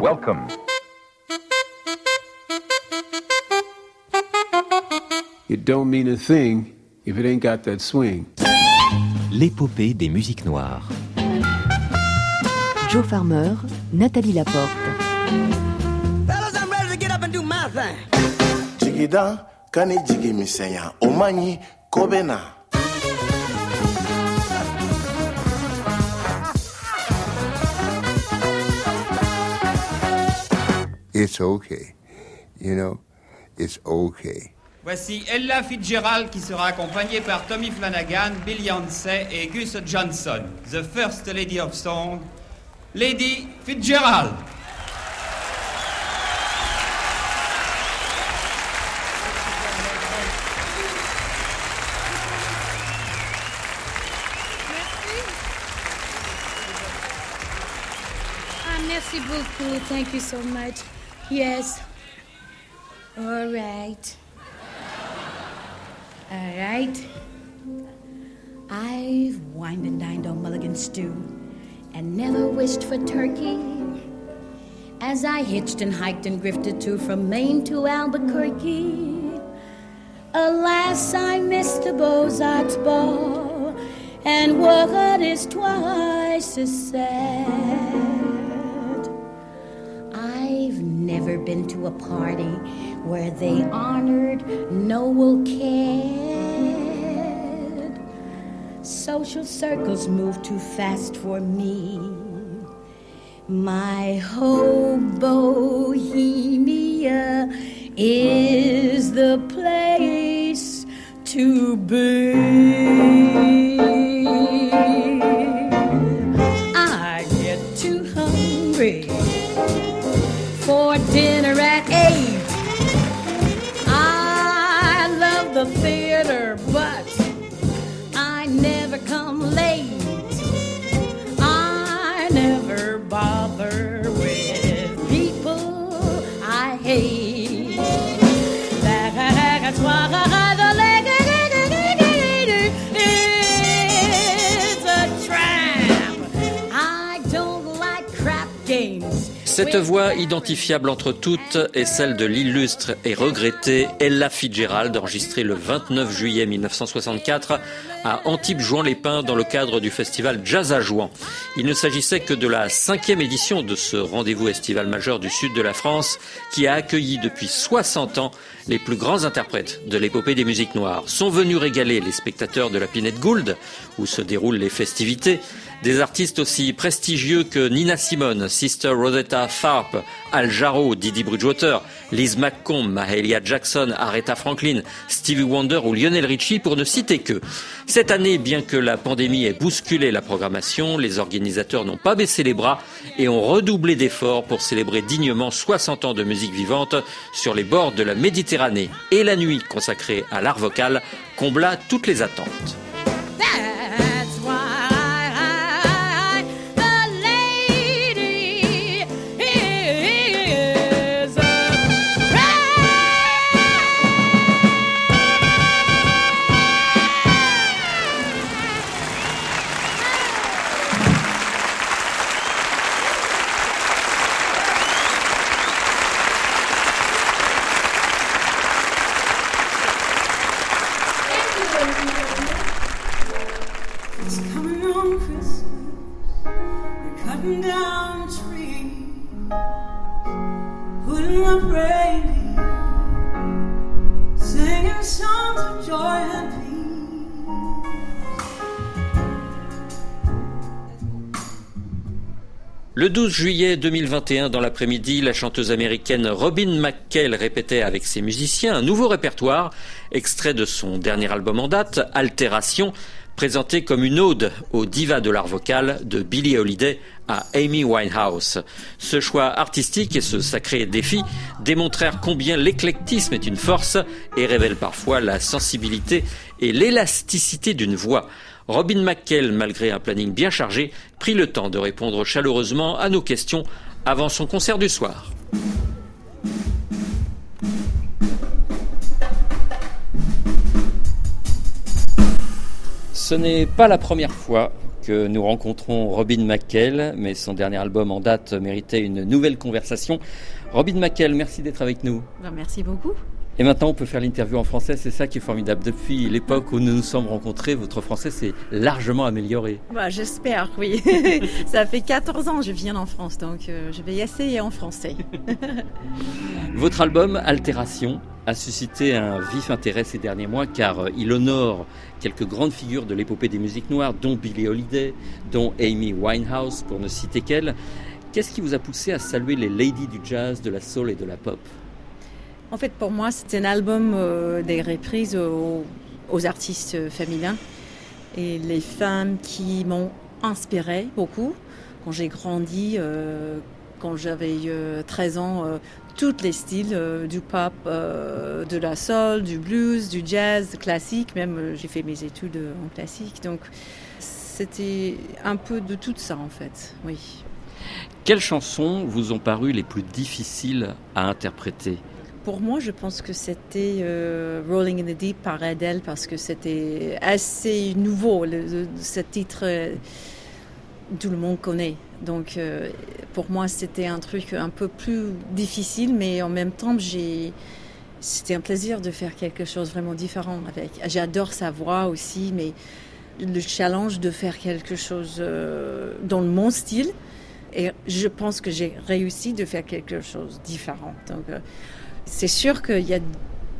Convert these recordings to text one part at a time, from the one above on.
Welcome. It don't mean a thing if it ain't got that swing. L'épopée des musiques noires. Joe Farmer, Nathalie Laporte. Fellas, I'm ready to get up and do my thing. jigida kani jigi misɛnya o man it's okay. You know, it's okay. Voici Ella Fitzgerald qui sera accompagnée par Tommy Flanagan, Bill Yancey et Gus Johnson. The First Lady of Song, Lady Fitzgerald. Ah, merci beaucoup. Thank you so much. Yes. All right. All right. I've wined and dined on mulligan stew and never wished for turkey. As I hitched and hiked and grifted too from Maine to Albuquerque. Alas, I missed the Beaux-Arts ball, and what is twice as sad? I've been to a party where they honored Noel Cad. Social circles move too fast for me. My whole bohemia is the place to be. Cette voix identifiable entre toutes est celle de l'illustre et regrettée Ella Fitzgerald, enregistrée le 29 juillet 1964 à Antibes-Jouan-les-Pins dans le cadre du festival Jazz à Jouan. Il ne s'agissait que de la cinquième édition de ce rendez-vous estival majeur du sud de la France qui a accueilli depuis 60 ans les plus grands interprètes de l'épopée des musiques noires. Sont venus régaler les spectateurs de la Pinette Gould, où se déroulent les festivités, des artistes aussi prestigieux que Nina Simone, Sister Rosetta Tharpe, Al Jarreau, Didi Bridgewater, Liz McComb, Mahalia Jackson, Aretha Franklin, Stevie Wonder ou Lionel Richie pour ne citer que. Cette année, bien que la pandémie ait bousculé la programmation, les organisateurs n'ont pas baissé les bras et ont redoublé d'efforts pour célébrer dignement 60 ans de musique vivante sur les bords de la Méditerranée. Et la nuit consacrée à l'art vocal combla toutes les attentes. That's Le 12 juillet 2021, dans l'après-midi, la chanteuse américaine Robin McKell répétait avec ses musiciens un nouveau répertoire, extrait de son dernier album en date, Altération, présenté comme une ode aux divas de l'art vocal de Billie Holiday à Amy Winehouse. Ce choix artistique et ce sacré défi démontrèrent combien l'éclectisme est une force et révèlent parfois la sensibilité et l'élasticité d'une voix. Robin McKell, malgré un planning bien chargé, prit le temps de répondre chaleureusement à nos questions avant son concert du soir. Ce n'est pas la première fois que nous rencontrons Robin McKell, mais son dernier album en date méritait une nouvelle conversation. Robin McKell, merci d'être avec nous. Ben, merci beaucoup. Et maintenant, on peut faire l'interview en français, c'est ça qui est formidable. Depuis l'époque où nous nous sommes rencontrés, votre français s'est largement amélioré. Ben, J'espère, oui. ça fait 14 ans que je viens en France, donc euh, je vais essayer en français. Votre album Altération a suscité un vif intérêt ces derniers mois car euh, il honore quelques grandes figures de l'épopée des musiques noires, dont Billie Holiday, dont Amy Winehouse, pour ne citer qu'elle. Qu'est-ce qui vous a poussé à saluer les ladies du jazz, de la soul et de la pop? En fait, pour moi, c'est un album euh, des reprises aux, artistes féminins. Et les femmes qui m'ont inspiré beaucoup quand j'ai grandi, euh, quand j'avais euh, 13 ans, euh, tous les styles, du pop, de la soul, du blues, du jazz classique, même j'ai fait mes études en classique, donc c'était un peu de tout ça en fait, oui. Quelles chansons vous ont paru les plus difficiles à interpréter? Pour moi, je pense que c'était euh, Rolling in the Deep par Adele parce que c'était assez nouveau. Ce titre, euh, tout le monde connaît. Donc, euh, pour moi, c'était un truc un peu plus difficile, mais en même temps, j'ai. C'était un plaisir de faire quelque chose vraiment différent avec. J'adore sa voix aussi, mais le challenge de faire quelque chose dans mon style. Et je pense que j'ai réussi de faire quelque chose de différent. Donc, c'est sûr qu'il y a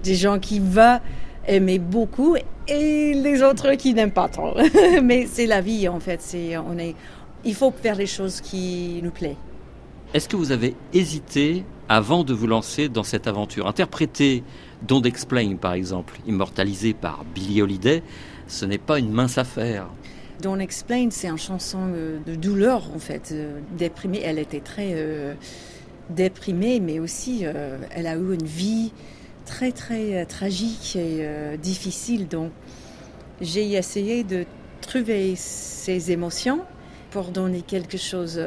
des gens qui vont aimer beaucoup et les autres qui n'aiment pas trop. Mais c'est la vie en fait. C'est, on est, il faut faire les choses qui nous plaisent. Est-ce que vous avez hésité avant de vous lancer dans cette aventure? Interpréter Don't Explain, par exemple, immortalisé par Billie Holiday, ce n'est pas une mince affaire. Don't Explain, c'est une chanson de douleur en fait, euh, déprimée. Elle était très euh, déprimée, mais aussi euh, elle a eu une vie très très euh, tragique et euh, difficile. Donc j'ai essayé de trouver ses émotions pour donner quelque chose,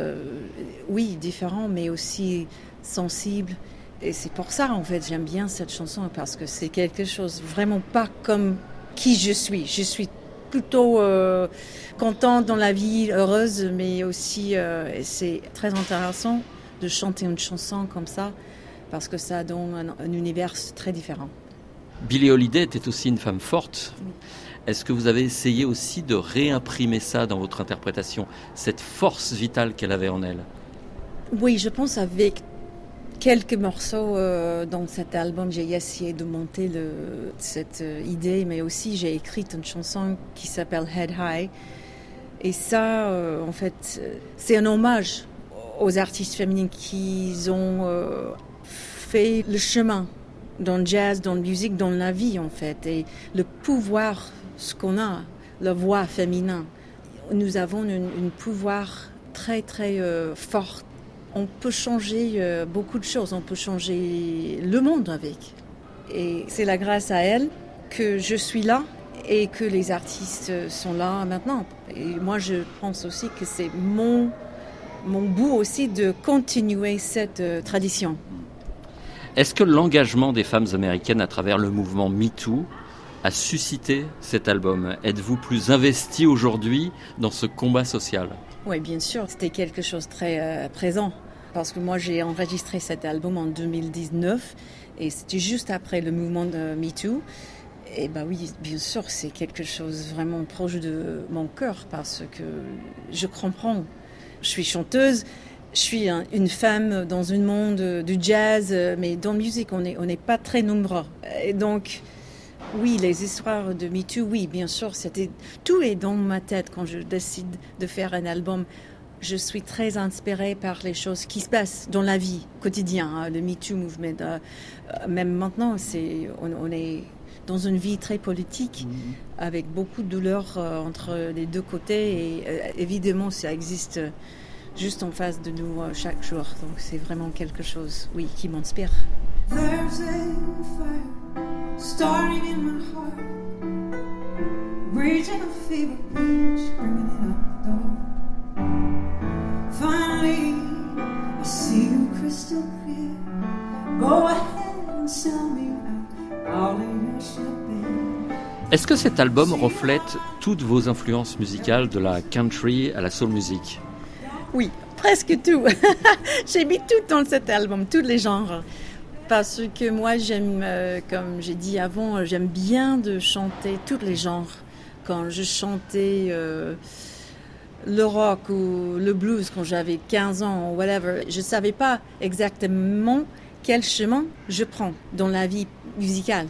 oui, différent, mais aussi sensible. Et c'est pour ça, en fait, j'aime bien cette chanson parce que c'est quelque chose vraiment pas comme qui je suis. Je suis plutôt contente dans la vie, heureuse, mais aussi c'est très intéressant de chanter une chanson comme ça parce que ça donne un, un univers très différent. Billie Holiday était aussi une femme forte. Est-ce que vous avez essayé aussi de réimprimer ça dans votre interprétation, cette force vitale qu'elle avait en elle? Oui, je pense avec quelques morceaux euh, dans cet album, j'ai essayé de monter le, cette euh, idée, mais aussi j'ai écrit une chanson qui s'appelle Head High. Et ça, euh, en fait, c'est un hommage aux artistes féminines qui ont euh, fait le chemin dans le jazz, dans la musique, dans la vie, en fait. Et le pouvoir, ce qu'on a, la voix féminin, nous avons un pouvoir très, très euh, fort on peut changer euh, beaucoup de choses, on peut changer le monde avec. Et c'est la grâce à elle que je suis là et que les artistes sont là maintenant. Et moi, je pense aussi que c'est mon, mon bout aussi de continuer cette euh, tradition. Est-ce que l'engagement des femmes américaines à travers le mouvement MeToo a suscité cet album? Êtes-vous plus investi aujourd'hui dans ce combat social? Oui, bien sûr, c'était quelque chose de très euh, présent. Parce que moi, j'ai enregistré cet album en 2019 et c'était juste après le mouvement de MeToo. Et ben oui, bien sûr, c'est quelque chose vraiment proche de mon cœur parce que je comprends. Je suis chanteuse, je suis un- une femme dans un monde du jazz, mais dans la musique, on n'est pas très nombreux. Et donc, oui, les histoires de MeToo, oui, bien sûr, tout est dans ma tête quand je décide de faire un album. Je suis très inspirée par les choses qui se passent dans la vie quotidienne, hein, le MeToo mouvement. euh, euh, même maintenant, on est dans une vie très politique, avec beaucoup de douleur euh, entre les deux côtés, et euh, évidemment, ça existe juste en face de nous euh, chaque jour. Donc, c'est vraiment quelque chose, oui, qui m'inspire. There's a fire starting in my heart, raging a fever pitch, bringing it up the door. Finally, I see you crystal clear. Go ahead and sell me out, Est-ce que cet album reflète toutes vos influences musicales de la country à la soul music? Oui, presque tout. j'ai mis tout dans cet album, tous les genres. Parce que moi, j'aime, euh, comme j'ai dit avant, euh, j'aime bien de chanter tous les genres. Quand je chantais euh, le rock ou le blues quand j'avais 15 ans ou whatever, je ne savais pas exactement quel chemin je prends dans la vie musicale.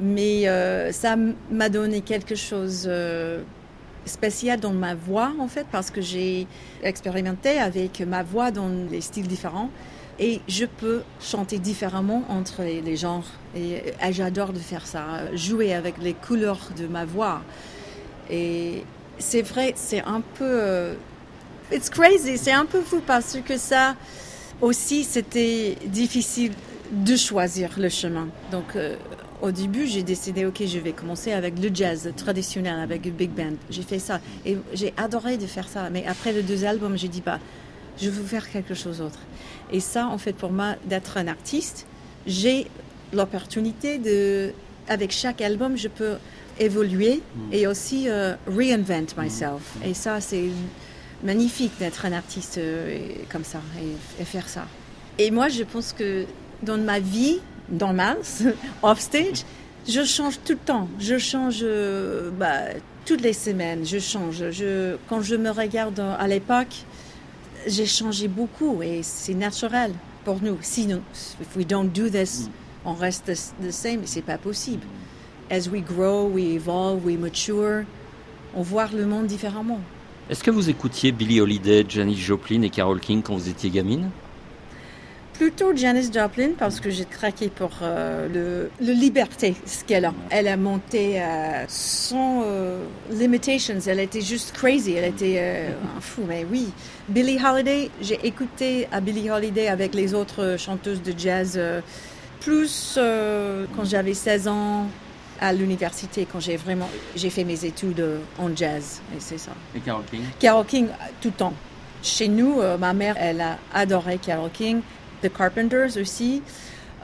Mais euh, ça m'a donné quelque chose euh, spécial dans ma voix, en fait, parce que j'ai expérimenté avec ma voix dans les styles différents. Et je peux chanter différemment entre les, genres. Et, et j'adore de faire ça, jouer avec les couleurs de ma voix. Et c'est vrai, c'est un peu... euh, it's crazy, c'est un peu fou parce que ça aussi, c'était difficile de choisir le chemin. Donc, euh, au début, j'ai décidé, OK, je vais commencer avec le jazz traditionnel, avec le big band. J'ai fait ça et j'ai adoré de faire ça. Mais après les deux albums, j'ai dit, bah, je veux faire quelque chose d'autre. Et ça, en fait, pour moi, d'être un artiste, j'ai l'opportunité de, avec chaque album, je peux évoluer et aussi euh, reinvent myself. Et ça, c'est magnifique d'être un artiste euh, comme ça et, et faire ça. Et moi, je pense que dans ma vie, dans Mars, offstage, je change tout le temps. Je change euh, bah, toutes les semaines. Je change. Je, quand je me regarde à l'époque, j'ai changé beaucoup et c'est naturel pour nous. Sinon, if we don't do this, on reste the, the same. C'est pas possible. As we grow, we evolve, we mature, on voit le monde différemment. Est-ce que vous écoutiez Billie Holiday, Janis Joplin et Carole King quand vous étiez gamine? Plutôt Janis Joplin parce que j'ai craqué pour euh, le, le liberté ce qu'elle a. Elle a monté euh, sans euh, limitations. Elle était juste crazy. Elle était euh, un fou. Mais oui, Billie Holiday. J'ai écouté à Billie Holiday avec les autres chanteuses de jazz plus quand j'avais 16 ans à l'université quand j'ai vraiment j'ai fait mes études en jazz et c'est ça. Et Carole King? Carole King, tout le temps. Chez nous, ma mère, elle a adoré Carole King. The Carpenters aussi.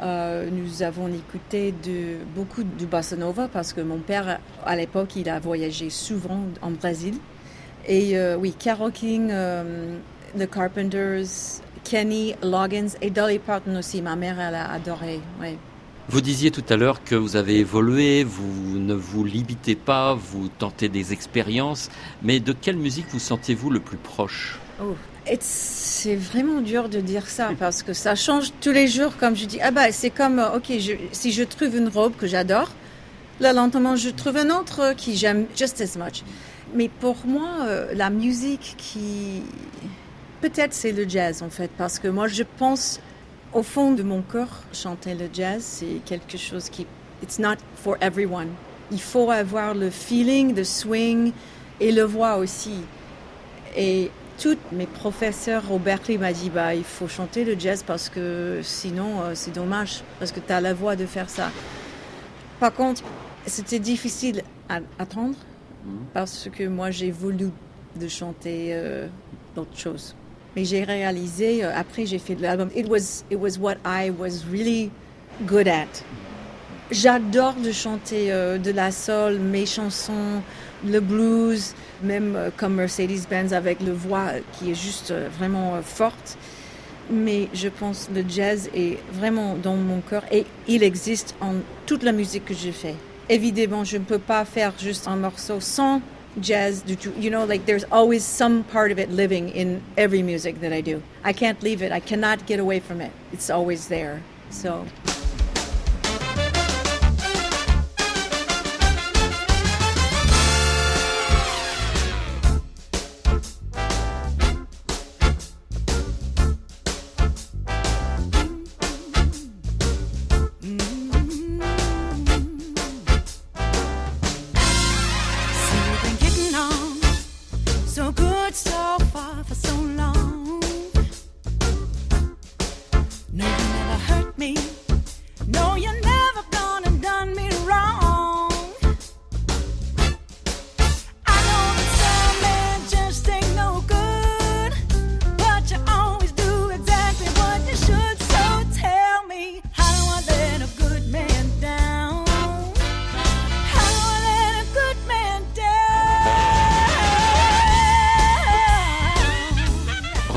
Euh, nous avons écouté de, beaucoup de bossa nova parce que mon père, à l'époque, il a voyagé souvent en Brésil. Et euh, oui, Carole King, euh, The Carpenters, Kenny Loggins et Dolly Parton aussi. Ma mère, elle a adoré. Ouais. Vous disiez tout à l'heure que vous avez évolué, vous ne vous limitez pas, vous tentez des expériences, mais de quelle musique vous sentez-vous le plus proche? Oh, c'est vraiment dur de dire ça parce que ça change tous les jours. Comme je dis, ah bah c'est comme, euh, ok, si je trouve une robe que j'adore, là lentement je trouve un autre qui j'aime just as much. Mais pour moi, euh, la musique qui, peut-être c'est le jazz en fait, parce que moi je pense au fond de mon cœur, chanter le jazz, c'est quelque chose qui, it's not for everyone. Il faut avoir le feeling, le swing et le voix aussi. Et tous mes professeurs au Berkeley m'ont dit bah, il faut chanter le jazz parce que sinon euh, c'est dommage, parce que tu as la voix de faire ça. Par contre, c'était difficile à attendre parce que moi j'ai voulu de chanter euh, d'autres choses. Mais j'ai réalisé, euh, après j'ai fait l'album, it was, it was what I was really good at. J'adore de chanter euh, de la soul, mes chansons, le blues, même euh, comme Mercedes-Benz avec le voix qui est juste euh, vraiment euh, forte. Mais je pense que le jazz est vraiment dans mon cœur et il existe en toute la musique que je fais. Évidemment, je ne peux pas faire juste un morceau sans jazz du tout. You know, like there's always some part of it living in every music that I do. I can't leave it. I cannot get away from it. It's always there. So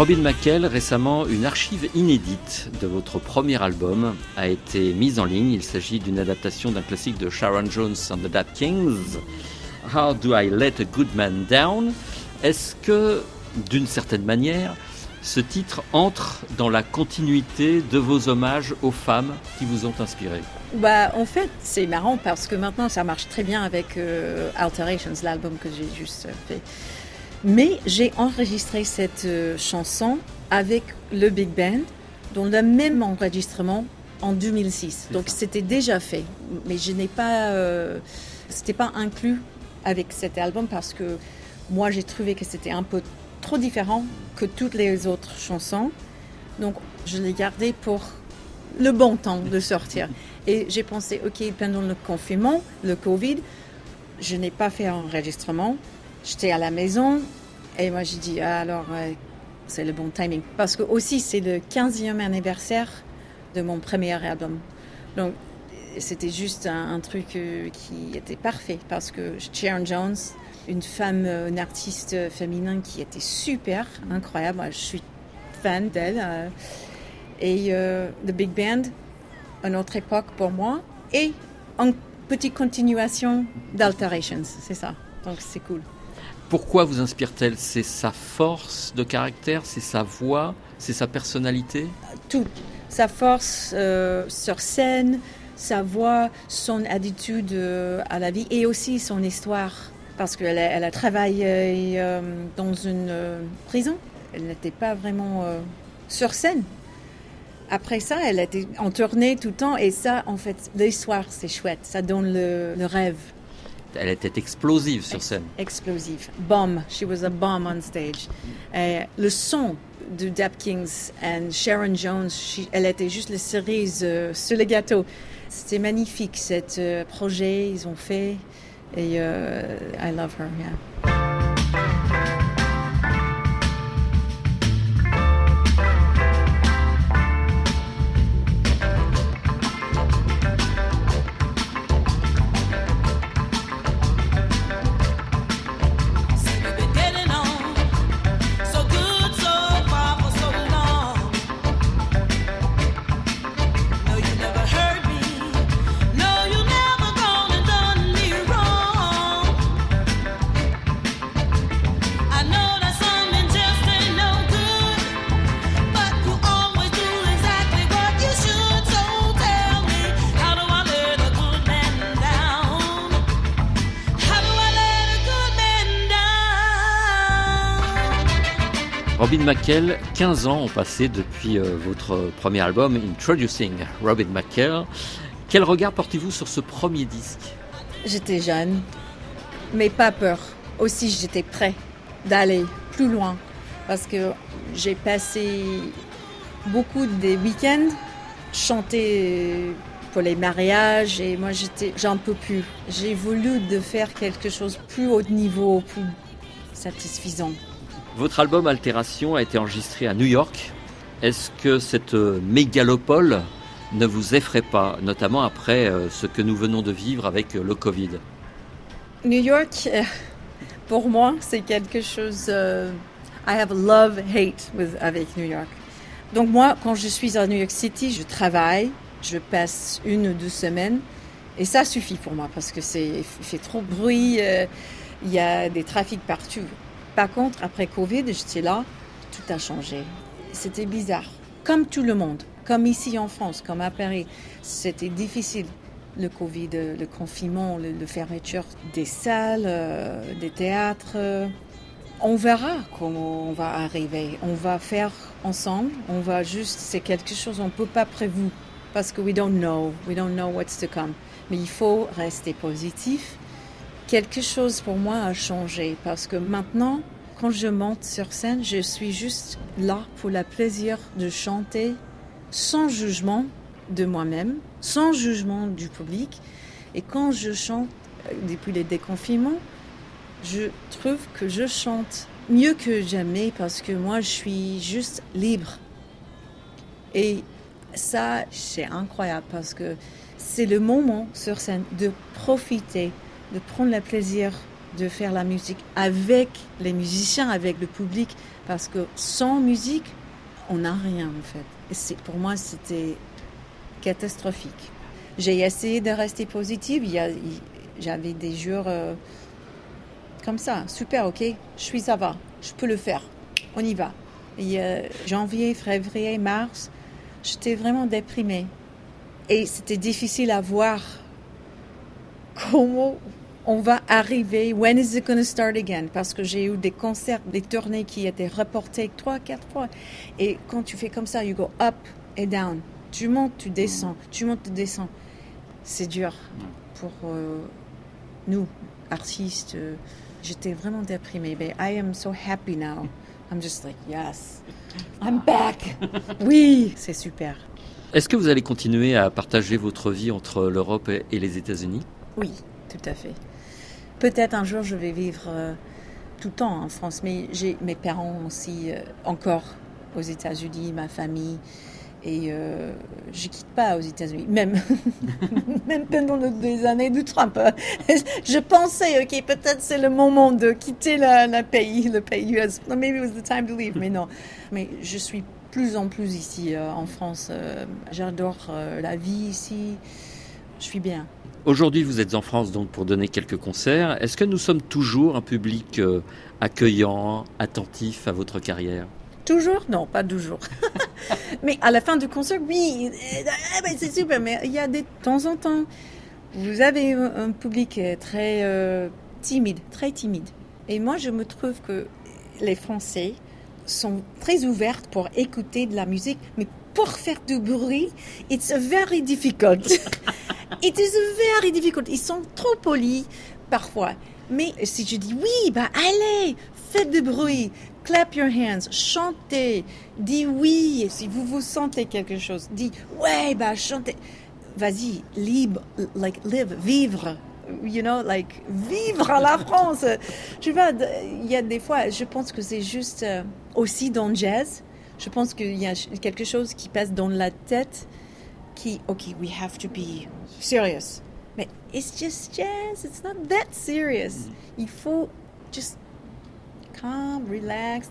Robin McKell, récemment, une archive inédite de votre premier album a été mise en ligne. Il s'agit d'une adaptation d'un classique de Sharon Jones and the Dap Kings, How Do I Let a Good Man Down? Est-ce que, d'une certaine manière, ce titre entre dans la continuité de vos hommages aux femmes qui vous ont inspiré? Bah, en fait, c'est marrant parce que maintenant, ça marche très bien avec euh, Alterations, l'album que j'ai juste fait. Mais j'ai enregistré cette euh, chanson avec le Big Band dans le même enregistrement en 2006. Donc c'était déjà fait, mais je n'ai pas, euh, c'était pas inclus avec cet album parce que moi j'ai trouvé que c'était un peu trop différent que toutes les autres chansons. Donc je l'ai gardé pour le bon temps de sortir. Et j'ai pensé, ok, pendant le confinement, le Covid, je n'ai pas fait enregistrement. J'étais à la maison et moi j'ai dit, ah, alors euh, c'est le bon timing. Parce que aussi c'est le 15e anniversaire de mon premier album. Donc c'était juste un, truc euh, qui était parfait parce que Sharon Jones, une femme, euh, une artiste féminin qui était super, incroyable. Je suis fan d'elle. et The Big Band, une autre époque pour moi. Et une petite continuation d'Alterations, c'est ça. Donc c'est cool. Pourquoi vous inspire-t-elle? C'est sa force de caractère, c'est sa voix, c'est sa personnalité? Tout. Sa force euh, sur scène, sa voix, son attitude euh, à la vie et aussi son histoire. Parce qu'elle a, elle a travaillé euh, dans une prison. Elle n'était pas vraiment sur scène. Après ça, elle était en tournée tout le temps. Et ça, en fait, l'histoire, c'est chouette. Ça donne le rêve Elle était explosive sur scène. explosif. Bomb. She was a bomb on stage. Et le son de Dap Kings et Sharon Jones, she- elle était juste la cerise euh, sur le gâteau. C'était magnifique, cet euh, projet, ils ont fait. Et euh, I love her, yeah. McKell, 15 ans ont passé depuis euh, votre premier album Introducing Robin McKell. Quel regard portez-vous sur ce premier disque? J'étais jeune, mais pas peur. Aussi, j'étais prêt d'aller plus loin parce que j'ai passé beaucoup des week-ends chanter pour les mariages et moi j'étais j'en peux plus. J'ai voulu de faire quelque chose plus haut niveau, plus satisfaisant. Votre album Altération a été enregistré à New York. Est-ce que cette euh, mégalopole ne vous effraie pas, notamment après euh, ce que nous venons de vivre avec euh, le Covid? New York, pour moi, c'est quelque chose. I have a love-hate with- avec New York. Donc, moi, quand je suis à New York City, je travaille, je passe une ou deux semaines, et ça suffit pour moi parce que c'est fait trop de bruit, il y a des trafics partout. Par contre, après Covid, j'étais là, tout a changé. C'était bizarre. Comme tout le monde, comme ici en France, comme à Paris, c'était difficile le Covid, le confinement, le, fermeture des salles, euh, des théâtres. On verra comment on va arriver. On va faire ensemble. On va juste, c'est quelque chose on peut pas prévoir parce que we don't know, we don't know what's to come. Mais il faut rester positif. Quelque chose pour moi a changé parce que maintenant, quand je monte sur scène, je suis juste là pour le plaisir de chanter sans jugement de moi-même, sans jugement du public. Et quand je chante euh, depuis le déconfinement, je trouve que je chante mieux que jamais parce que moi, je suis juste libre. Et ça, c'est incroyable parce que c'est le moment sur scène de profiter, de prendre le plaisir de faire la musique avec les musiciens, avec le public, parce que sans musique, on n'a rien en fait. Pour moi, c'était catastrophique. J'ai essayé de rester positive. J'avais des jours euh, comme ça, super, ok, je suis ça va, je peux le faire, on y va. Euh, janvier, février, mars, j'étais vraiment déprimée. Et c'était difficile à voir comment on va arriver, when is it going to start again? Parce que j'ai eu des concerts, des tournées qui étaient reportées trois, quatre fois. Et quand tu fais comme ça, you go up et down. Tu montes, tu descends, tu montes, tu descends. C'est dur pour euh, nous, artistes. euh, J'étais vraiment déprimée. Mais I am so happy now. I'm just like, yes, I'm back. Oui, c'est super. Est-ce que vous allez continuer à partager votre vie entre l'Europe et les États-Unis? Oui, tout à fait. Peut-être un jour je vais vivre euh, tout le temps en France, mais j'ai mes parents aussi euh, encore aux États-Unis, ma famille, et euh, je quitte pas aux États-Unis, même même pendant le- les années de Trump. je pensais, ok, peut-être c'est le moment de quitter la pays, le pays US. Maybe it was the time to leave, mais non. Mais je suis plus en plus ici euh, en France. J'adore la vie ici. Je suis bien. Aujourd'hui, vous êtes en France donc pour donner quelques concerts. Est-ce que nous sommes toujours un public euh, accueillant, attentif à votre carrière? Toujours? Non, pas toujours. mais à la fin du concert, oui, euh, ah ben, c'est super, mais il y a des de temps en temps, vous avez un, public très euh, timide, très timide. Et moi, je me trouve que les Français sont très ouverts pour écouter de la musique, mais pour faire du bruit, it's very difficult. It is very difficult. Ils sont trop polis parfois. Mais si je dis oui, bah allez, faites du bruit, clap your hands, chantez, dis oui. Si vous vous sentez quelque chose, dis ouais, bah chantez. Vas-y, libre, like live, vivre. You know, like vivre à la France. Tu vois, il y a des fois, je pense que c'est juste euh, aussi dans le jazz. Je pense qu'il y a quelque chose qui passe dans la tête qui, ok, we have to be serious. Mais it's just jazz, it's not that serious. Il faut just calm, relax.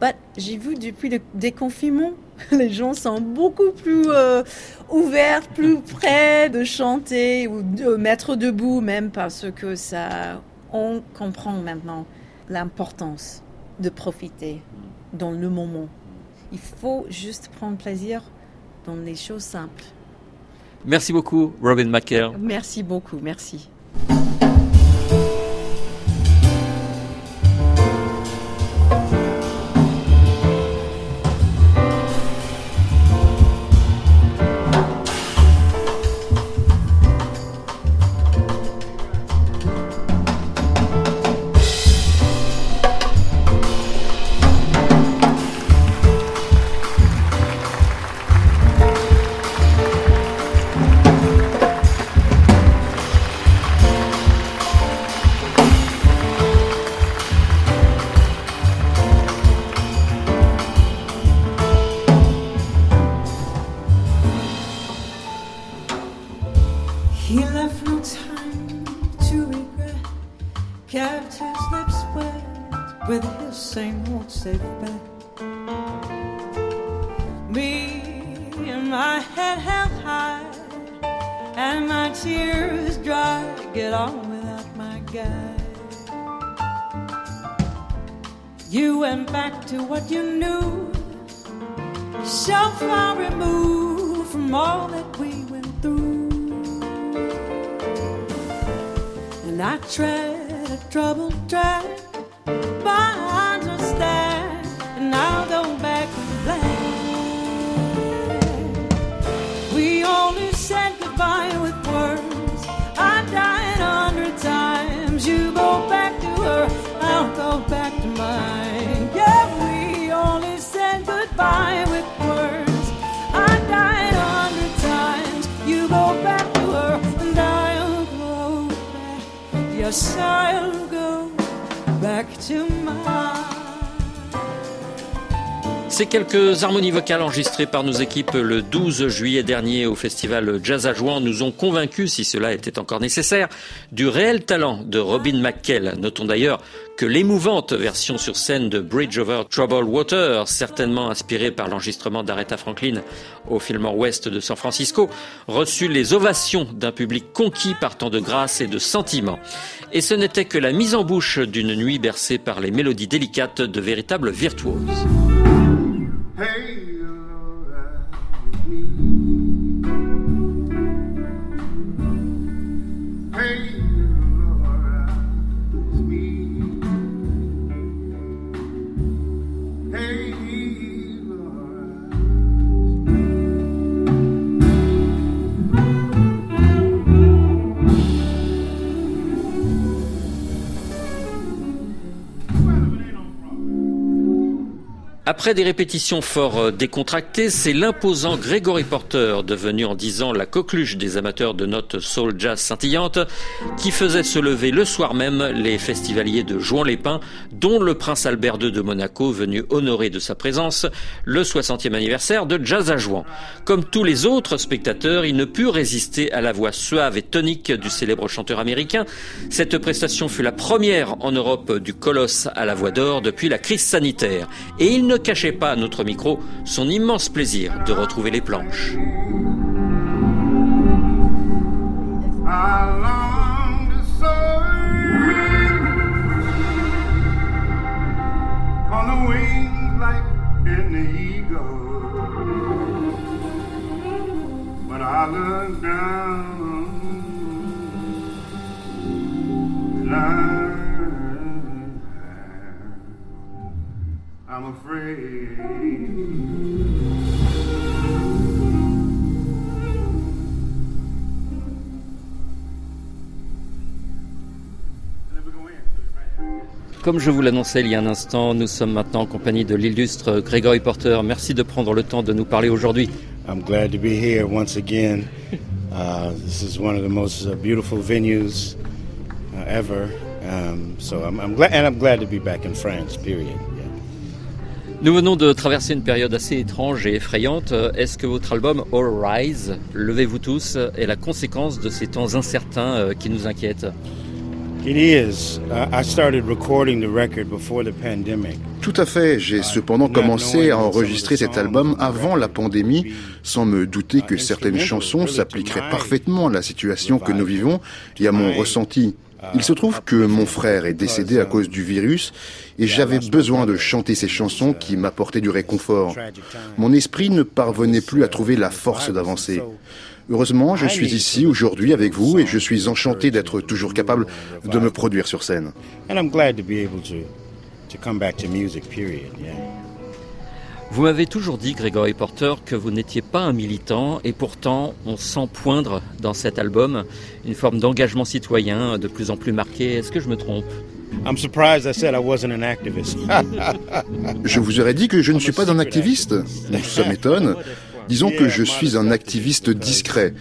But j'ai vu depuis le déconfinement, les gens sont beaucoup plus euh, ouverts, plus prêts de chanter ou de mettre debout même parce que ça, on comprend maintenant l'importance de profiter dans le moment. Il faut juste prendre plaisir dans les choses simples. Merci beaucoup, Robin Macker. Merci beaucoup, merci. With his same old safe bet. Me and my head held high, and my tears dry. Get on without my guy. You went back to what you knew, so far removed from all that we went through. And I tread a troubled track, I'll go back to mine. Ces quelques harmonies vocales enregistrées par nos équipes le 12 juillet dernier au festival Jazz à Jouan nous ont convaincus, si cela était encore nécessaire, du réel talent de Robin McKell. Notons d'ailleurs que l'émouvante version sur scène de Bridge Over Troubled Water, certainement inspirée par l'enregistrement d'Aretha Franklin au Fillmore West de San Francisco, reçut les ovations d'un public conquis par tant de grâce et de sentiments. Et ce n'était que la mise en bouche d'une nuit bercée par les mélodies délicates de véritables virtuoses. Hey, Après des répétitions fort euh, décontractées, c'est l'imposant Gregory Porter, devenu en dix ans la coqueluche des amateurs de notes soul jazz scintillantes, qui faisait se lever le soir même les festivaliers de Jouan-les-Pins, dont le prince Albert II de Monaco, venu honorer de sa présence le 60e anniversaire de Jazz à Jouan. Comme tous les autres spectateurs, il ne put résister à la voix suave et tonique du célèbre chanteur américain. Cette prestation fut la première en Europe du colosse à la voix d'or depuis la crise sanitaire. Et il ne cachait pas à notre micro son immense plaisir de retrouver les planches. Comme je vous l'annonçais il y a un instant, nous sommes maintenant en compagnie de l'illustre Gregory Porter. Merci de prendre le temps de nous parler aujourd'hui. I'm glad to be here once again. Uh, this is one of the most uh, beautiful venues uh, ever. Um, so I'm, I'm glad, and I'm glad to be back in France. Period. Nous venons de traverser une période assez étrange et effrayante. Est-ce que votre album All Rise, Levez-vous tous, est la conséquence de ces temps incertains euh, qui nous inquiètent? It is. Uh, I started recording the record before the pandemic. Tout à fait. J'ai cependant commencé à enregistrer cet album avant la pandémie, sans me douter que certaines chansons s'appliqueraient parfaitement à la situation que nous vivons et à mon ressenti. Il se trouve que mon frère est décédé à cause du virus et j'avais besoin de chanter ces chansons qui m'apportaient du réconfort. Mon esprit ne parvenait plus à trouver la force d'avancer. Heureusement, je suis ici aujourd'hui avec vous et je suis enchanté d'être toujours capable de me produire sur scène. And I'm glad to be able to, to come back to music, period. Yeah. Vous m'avez toujours dit, Gregory Porter, que vous n'étiez pas un militant et pourtant on sent poindre dans cet album une forme d'engagement citoyen de plus en plus marqué. Est-ce que je me trompe? I'm surprised I said I wasn't an activist. Je vous aurais dit que je ne suis pas un activiste. Ça m'étonne. Disons que je suis un activiste discret.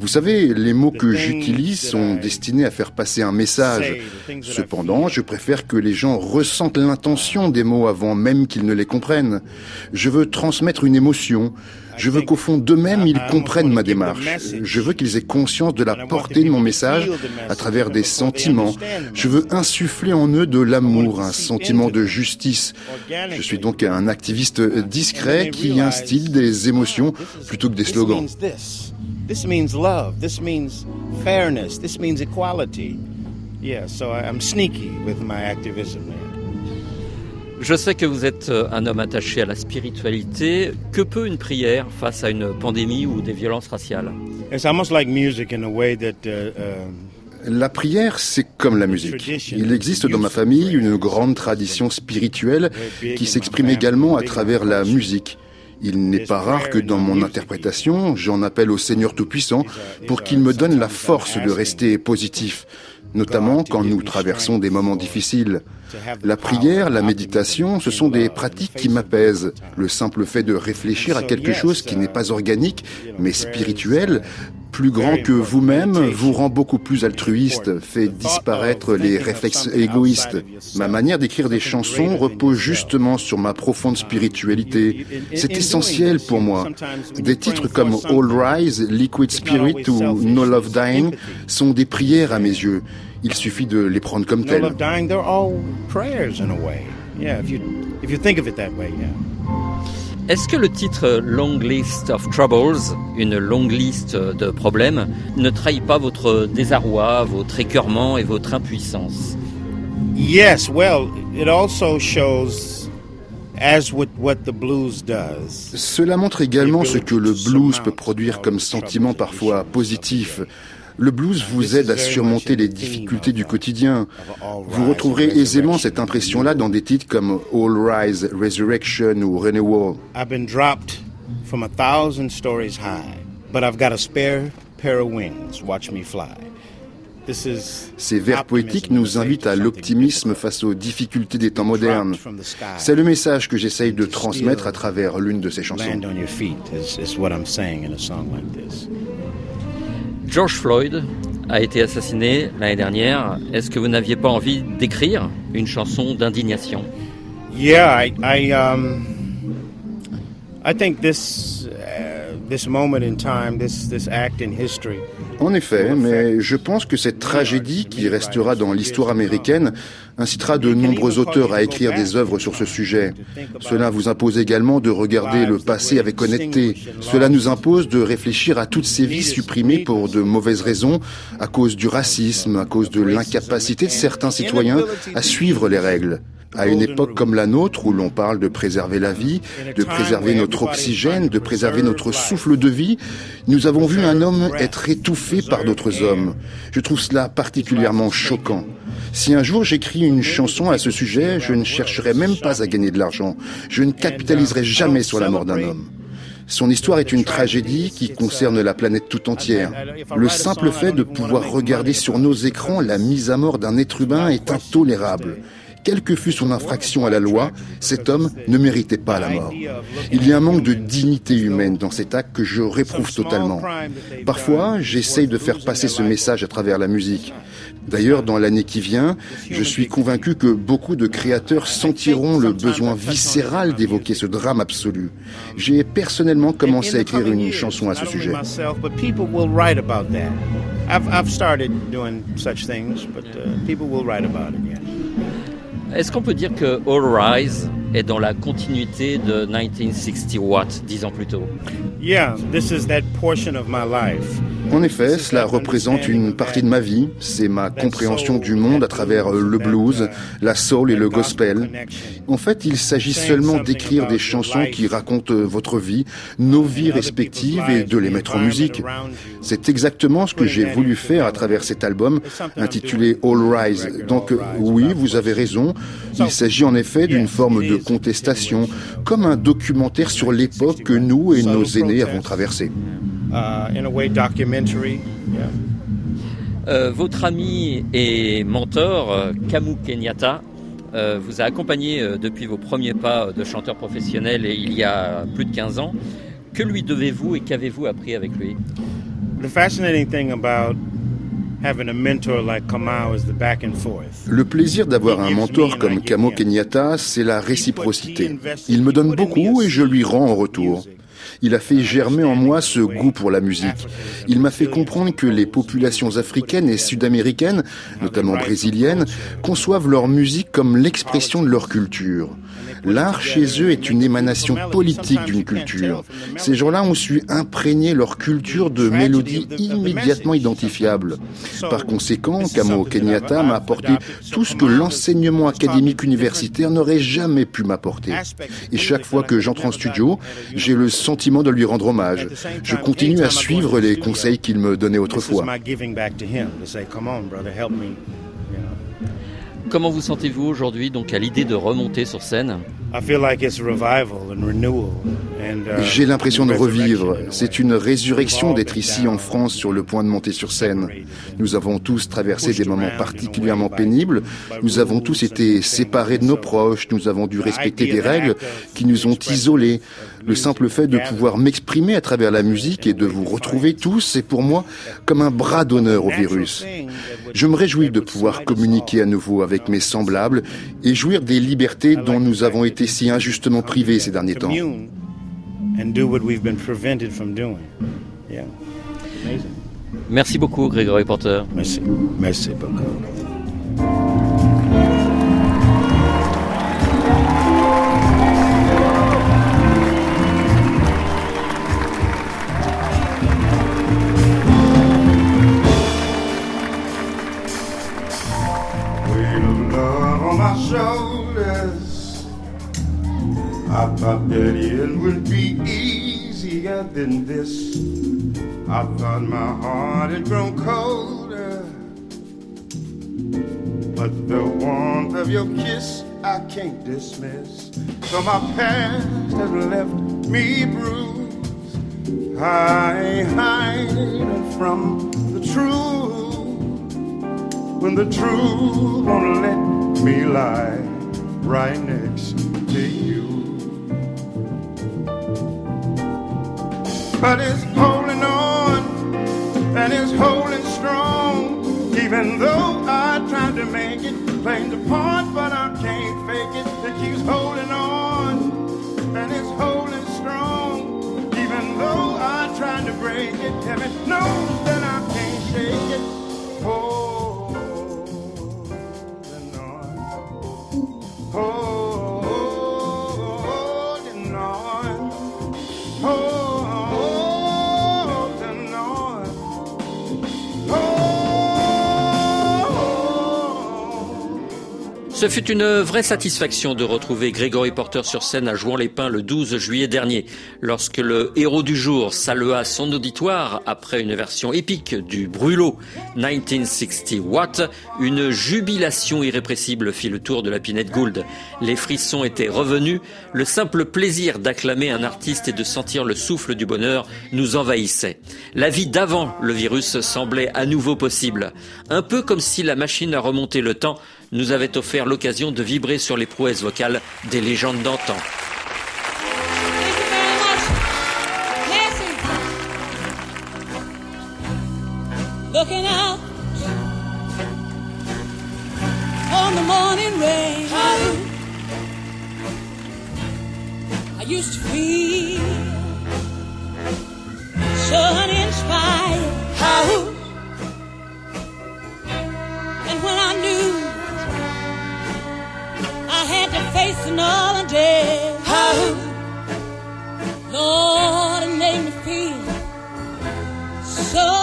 Vous savez, les mots que j'utilise sont destinés à faire passer un message. Cependant, je préfère que les gens ressentent l'intention des mots avant même qu'ils ne les comprennent. Je veux transmettre une émotion. Je veux qu'au fond d'eux-mêmes, ils comprennent ma démarche. Je veux qu'ils aient conscience de la portée de mon message à travers des sentiments. Je veux insuffler en eux de l'amour, un sentiment de justice. Je suis donc un activiste discret qui instille des émotions plutôt que des slogans. This means love. This means fairness. This means equality. Yeah, so I'm sneaky with my activism there. Je sais que vous êtes euh, un homme attaché à la spiritualité. Que peut une prière face à une pandémie ou des violences raciales? It's almost like music in a way that uh, uh, La prière, c'est comme la musique. Il existe dans ma famille une grande tradition spirituelle qui s'exprime également à travers la musique. Il n'est pas rare que dans mon interprétation, j'en appelle au Seigneur Tout-Puissant pour qu'il me donne la force de rester positif, notamment quand nous traversons des moments difficiles. La prière, la méditation, ce sont des pratiques qui m'apaisent. Le simple fait de réfléchir à quelque chose qui n'est pas organique, mais spirituel, plus grand que vous-même vous rend beaucoup plus altruiste, fait disparaître les réflexes égoïstes. Ma manière d'écrire des chansons repose justement sur ma profonde spiritualité. C'est essentiel pour moi. Des titres comme All Rise, Liquid Spirit ou No Love Dying sont des prières à mes yeux. Il suffit de les prendre comme telles. Est-ce que le titre Long List of Troubles, une longue liste de problèmes, ne trahit pas votre désarroi, votre écœurement et votre impuissance? Yes, well, it also shows, as with what the blues does, Cela montre également ce que le blues peut produire comme sentiment parfois positif. Le blues vous aide à surmonter les difficultés du quotidien. Vous retrouverez aisément cette impression-là dans des titres comme All Rise, Resurrection ou Renewal. I've been dropped from a thousand stories high, but I've got a spare pair of wings. Watch me fly. Ces vers poétiques nous invitent à l'optimisme face aux difficultés des temps modernes. C'est le message que j'essaye de transmettre à travers l'une de ces chansons. George Floyd a été assassiné l'année dernière. Est-ce que vous n'aviez pas envie d'écrire une chanson d'indignation? Yeah, I, I, um, I think this, En effet, mais je pense que cette tragédie qui restera dans l'histoire américaine incitera de nombreux auteurs à écrire des œuvres sur ce sujet. Cela vous impose également de regarder le passé avec honnêteté. Cela nous impose de réfléchir à toutes ces vies supprimées pour de mauvaises raisons, à cause du racisme, à cause de l'incapacité de certains citoyens à suivre les règles. À une époque comme la nôtre, où l'on parle de préserver la vie, de préserver notre oxygène, de préserver notre souffle de vie, nous avons vu un homme être étouffé par d'autres hommes. Je trouve cela particulièrement choquant. Si un jour j'écris une chanson à ce sujet, je ne chercherai même pas à gagner de l'argent. Je ne capitaliserai jamais sur la mort d'un homme. Son histoire est une tragédie qui concerne la planète tout entière. Le simple fait de pouvoir regarder sur nos écrans la mise à mort d'un être humain est intolérable. Quelle que fût son infraction à la loi, cet homme ne méritait pas la mort. Il y a un manque de dignité humaine dans cet acte que je réprouve totalement. Parfois, j'essaye de faire passer ce message à travers la musique. D'ailleurs, dans l'année qui vient, je suis convaincu que beaucoup de créateurs sentiront le besoin viscéral d'évoquer ce drame absolu. J'ai personnellement commencé à écrire une chanson à ce sujet. Est-ce qu'on peut dire que All Rise est dans la continuité de 1960 Watt, dix ans plus tôt Yeah, this is that portion of my life. En effet, cela représente une partie de ma vie. C'est ma compréhension du monde à travers le blues, la soul et le gospel. En fait, il s'agit seulement d'écrire des chansons qui racontent votre vie, nos vies respectives et de les mettre en musique. C'est exactement ce que j'ai voulu faire à travers cet album intitulé All Rise. Donc oui, vous avez raison. Il s'agit en effet d'une forme de contestation, comme un documentaire sur l'époque que nous et nos aînés avons traversée. Uh, in a way, documentary. Yeah. Euh, votre ami et mentor, euh, Kamu Kenyatta, euh, vous a accompagné euh, depuis vos premiers pas de chanteur professionnel et il y a plus de 15 ans. Que lui devez-vous et qu'avez-vous appris avec lui? The fascinating thing about Le plaisir d'avoir un mentor comme Kamo Kenyatta, c'est la réciprocité. Il me donne beaucoup et je lui rends en retour. Il a fait germer en moi ce goût pour la musique. Il m'a fait comprendre que les populations africaines et sud-américaines, notamment brésiliennes, conçoivent leur musique comme l'expression de leur culture. L'art chez eux est une émanation politique d'une culture. Ces gens-là ont su imprégner leur culture de mélodies immédiatement identifiables. Par conséquent, Kamo Kenyatta m'a apporté tout ce que l'enseignement académique universitaire n'aurait jamais pu m'apporter. Et chaque fois que j'entre en studio, j'ai le sentiment de lui rendre hommage. Je continue à suivre les conseils qu'il me donnait autrefois. Comment vous sentez-vous aujourd'hui donc à l'idée de remonter sur scène? I feel like it's a revival and renewal. And, uh, J'ai l'impression de revivre. C'est une résurrection d'être ici en France sur le point de monter sur scène. Nous avons tous traversé des moments particulièrement pénibles. Nous avons tous été séparés de nos proches. Nous avons dû respecter des règles qui nous ont isolés. Le simple fait de pouvoir m'exprimer à travers la musique et de vous retrouver tous, c'est pour moi comme un bras d'honneur au virus. Je me réjouis de pouvoir communiquer à nouveau avec mes semblables et jouir des libertés dont nous avons été si injustement privés ces derniers temps. and do what we've been prevented from doing. Yeah. Amazing. Merci beaucoup, Grégory Porter. Merci. Merci beaucoup. I thought that it would be easier than this. I thought my heart had grown colder. But the warmth of your kiss I can't dismiss. So my past has left me bruised. I hide from the truth when the truth won't let me lie right next to you. But it's holding on and it's holding strong, even though I tried to make it plain to part, but I can't fake it. It keeps holding on and it's holding strong, even though I tried to break it. Heaven knows Ce fut une vraie satisfaction de retrouver Gregory Porter sur scène à Jouan-les-Pins le 12 juillet dernier, lorsque le héros du jour salua son auditoire après une version épique du Brûlot 1960 Watt. Une jubilation irrépressible fit le tour de la Pinette Gould. Les frissons étaient revenus, le simple plaisir d'acclamer un artiste et de sentir le souffle du bonheur nous envahissait. La vie d'avant le virus semblait à nouveau possible, un peu comme si la machine à remonter le temps nous avait offert l'occasion de vibrer sur les prouesses vocales des légendes d'antan. Had to face another day, Lord, it made me feel so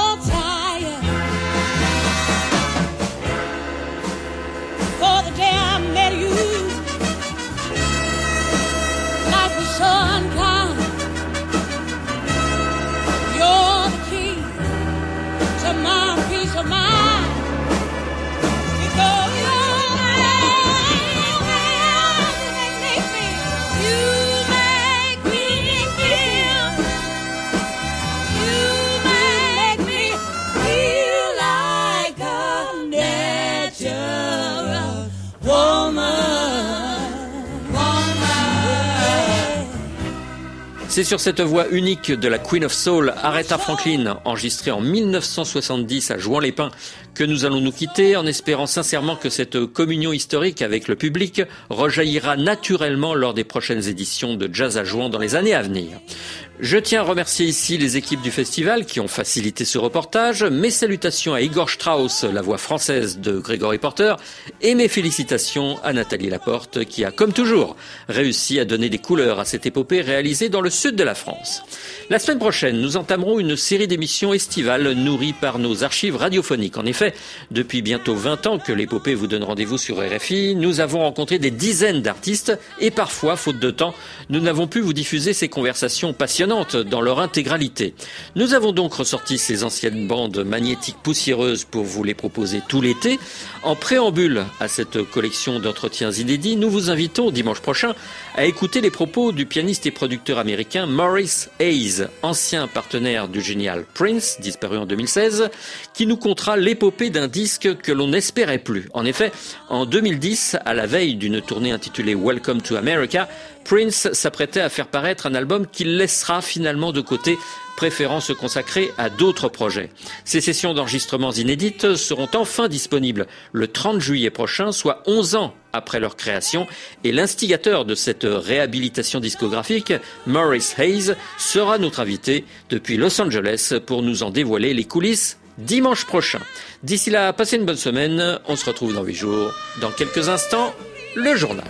C'est sur cette voix unique de la Queen of Soul, Aretha Franklin, enregistrée en 1970 à Jouan-les-Pins, que nous allons nous quitter en espérant sincèrement que cette communion historique avec le public rejaillira naturellement lors des prochaines éditions de Jazz à Jouan dans les années à venir. Je tiens à remercier ici les équipes du festival qui ont facilité ce reportage, mes salutations à Igor Strauss, la voix française de Gregory Porter, et mes félicitations à Nathalie Laporte qui a, comme toujours, réussi à donner des couleurs à cette épopée réalisée dans le sud de la France. La semaine prochaine, nous entamerons une série d'émissions estivales nourries par nos archives radiophoniques. En effet, depuis bientôt 20 ans que l'épopée vous donne rendez-vous sur RFI, nous avons rencontré des dizaines d'artistes et parfois, faute de temps, nous n'avons pu vous diffuser ces conversations passionnantes dans leur intégralité. Nous avons donc ressorti ces anciennes bandes magnétiques poussiéreuses pour vous les proposer tout l'été. En préambule à cette collection d'entretiens inédits, nous vous invitons dimanche prochain à écouter les propos du pianiste et producteur américain Maurice Hayes, ancien partenaire du génial Prince, disparu en 2016, qui nous contera l'épopée l'épopée d'un disque que l'on n'espérait plus. En effet, en 2010, à la veille d'une tournée intitulée Welcome to America, Prince s'apprêtait à faire paraître un album qu'il laissera finalement de côté préférant se consacrer à d'autres projets. Ces sessions d'enregistrements inédites seront enfin disponibles le 30 juillet prochain, soit 11 ans après leur création, et l'instigateur de cette réhabilitation discographique, Maurice Hayes, sera notre invité depuis Los Angeles pour nous en dévoiler les coulisses dimanche prochain. D'ici là, passez une bonne semaine, on se retrouve dans 8 jours. Dans quelques instants, le journal.